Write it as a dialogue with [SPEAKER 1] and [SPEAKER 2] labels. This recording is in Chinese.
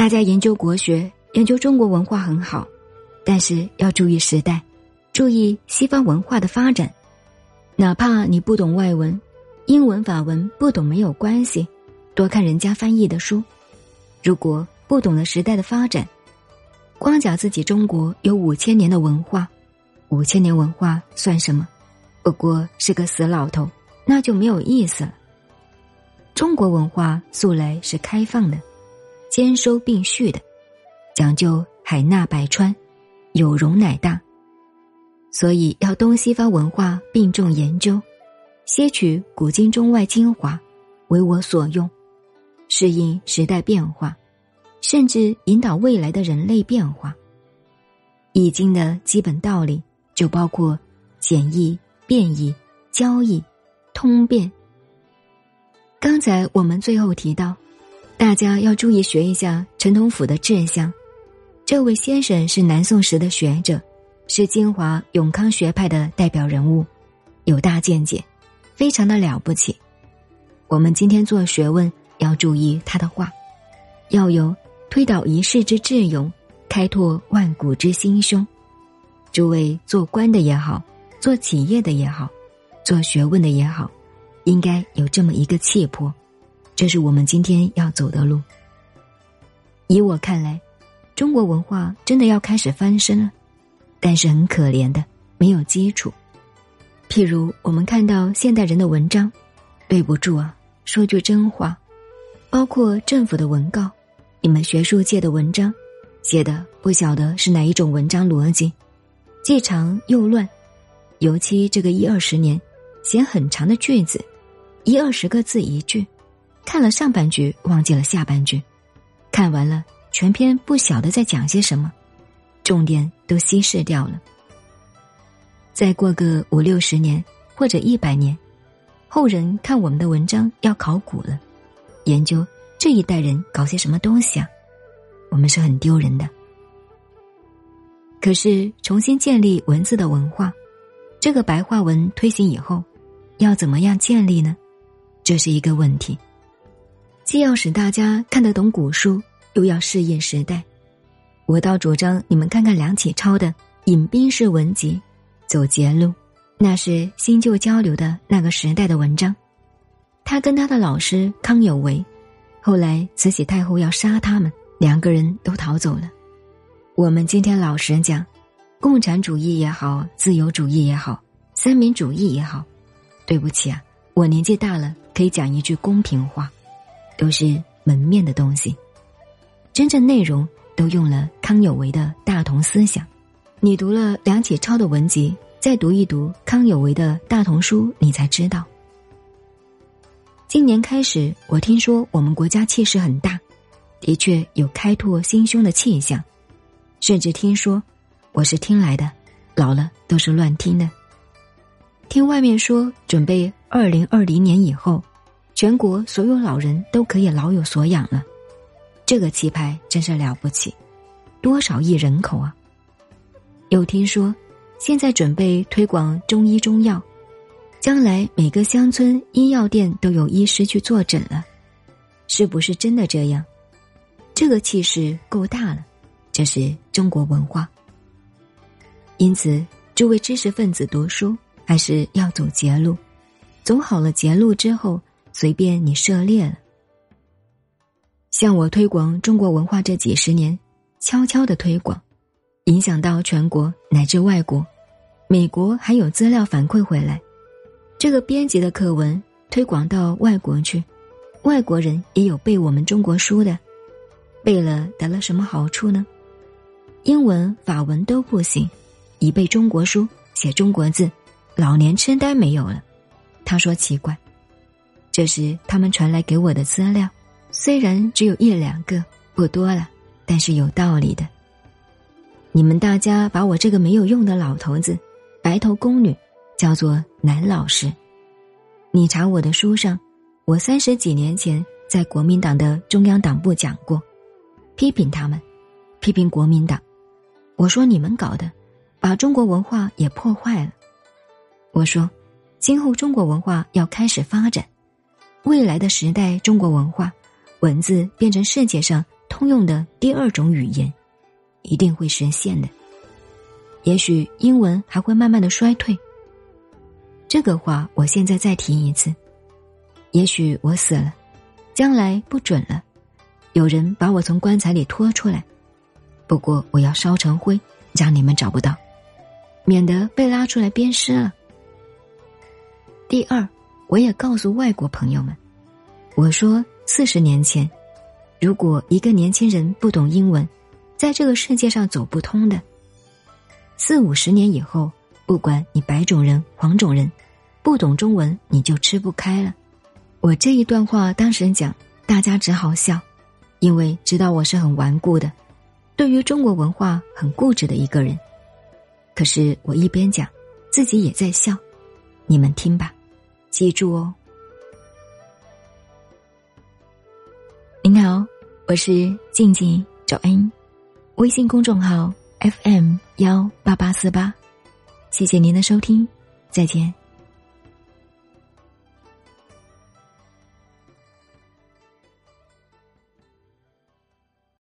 [SPEAKER 1] 大家研究国学、研究中国文化很好，但是要注意时代，注意西方文化的发展。哪怕你不懂外文，英文、法文不懂没有关系，多看人家翻译的书。如果不懂了时代的发展，光讲自己中国有五千年的文化，五千年文化算什么？不过是个死老头，那就没有意思了。中国文化素来是开放的，兼收并蓄的，讲究海纳百川，有容乃大。所以要东西方文化并重研究，吸取古今中外精华，为我所用，适应时代变化。甚至引导未来的人类变化。易经的基本道理就包括简易、变易、交易、通变。刚才我们最后提到，大家要注意学一下陈同甫的志向。这位先生是南宋时的学者，是金华永康学派的代表人物，有大见解，非常的了不起。我们今天做学问要注意他的话，要有。推倒一世之智勇，开拓万古之心胸。诸位做官的也好，做企业的也好，做学问的也好，应该有这么一个气魄。这是我们今天要走的路。以我看来，中国文化真的要开始翻身了，但是很可怜的，没有基础。譬如我们看到现代人的文章，对不住啊，说句真话，包括政府的文告。你们学术界的文章，写的不晓得是哪一种文章逻辑，既长又乱，尤其这个一二十年，写很长的句子，一二十个字一句，看了上半句忘记了下半句，看完了全篇不晓得在讲些什么，重点都稀释掉了。再过个五六十年或者一百年，后人看我们的文章要考古了，研究。这一代人搞些什么东西啊？我们是很丢人的。可是重新建立文字的文化，这个白话文推行以后，要怎么样建立呢？这是一个问题。既要使大家看得懂古书，又要适应时代。我倒主张你们看看梁启超的《引兵式文集》，走捷路，那是新旧交流的那个时代的文章。他跟他的老师康有为。后来慈禧太后要杀他们，两个人都逃走了。我们今天老实讲，共产主义也好，自由主义也好，三民主义也好，对不起啊，我年纪大了，可以讲一句公平话，都是门面的东西，真正内容都用了康有为的大同思想。你读了梁启超的文集，再读一读康有为的大同书，你才知道。今年开始，我听说我们国家气势很大，的确有开拓心胸的气象，甚至听说，我是听来的，老了都是乱听的。听外面说，准备二零二零年以后，全国所有老人都可以老有所养了，这个气派真是了不起，多少亿人口啊！又听说，现在准备推广中医中药。将来每个乡村医药店都有医师去坐诊了，是不是真的这样？这个气势够大了，这是中国文化。因此，诸位知识分子读书还是要走捷路，走好了捷路之后，随便你涉猎了。像我推广中国文化这几十年，悄悄的推广，影响到全国乃至外国，美国还有资料反馈回来。这个编辑的课文推广到外国去，外国人也有背我们中国书的，背了得了什么好处呢？英文、法文都不行，一背中国书，写中国字，老年痴呆没有了。他说奇怪，这是他们传来给我的资料，虽然只有一两个，不多了，但是有道理的。你们大家把我这个没有用的老头子，白头宫女。叫做男老师，你查我的书上，我三十几年前在国民党的中央党部讲过，批评他们，批评国民党。我说你们搞的，把中国文化也破坏了。我说，今后中国文化要开始发展，未来的时代中国文化文字变成世界上通用的第二种语言，一定会实现的。也许英文还会慢慢的衰退。这个话我现在再提一次。也许我死了，将来不准了，有人把我从棺材里拖出来。不过我要烧成灰，让你们找不到，免得被拉出来鞭尸了。第二，我也告诉外国朋友们，我说四十年前，如果一个年轻人不懂英文，在这个世界上走不通的。四五十年以后，不管你白种人、黄种人，不懂中文你就吃不开了。我这一段话当时讲，大家只好笑，因为知道我是很顽固的，对于中国文化很固执的一个人。可是我一边讲，自己也在笑，你们听吧，记住哦。您好，我是静静找恩，微信公众号。FM 幺八八四八，谢谢您的收听，再见。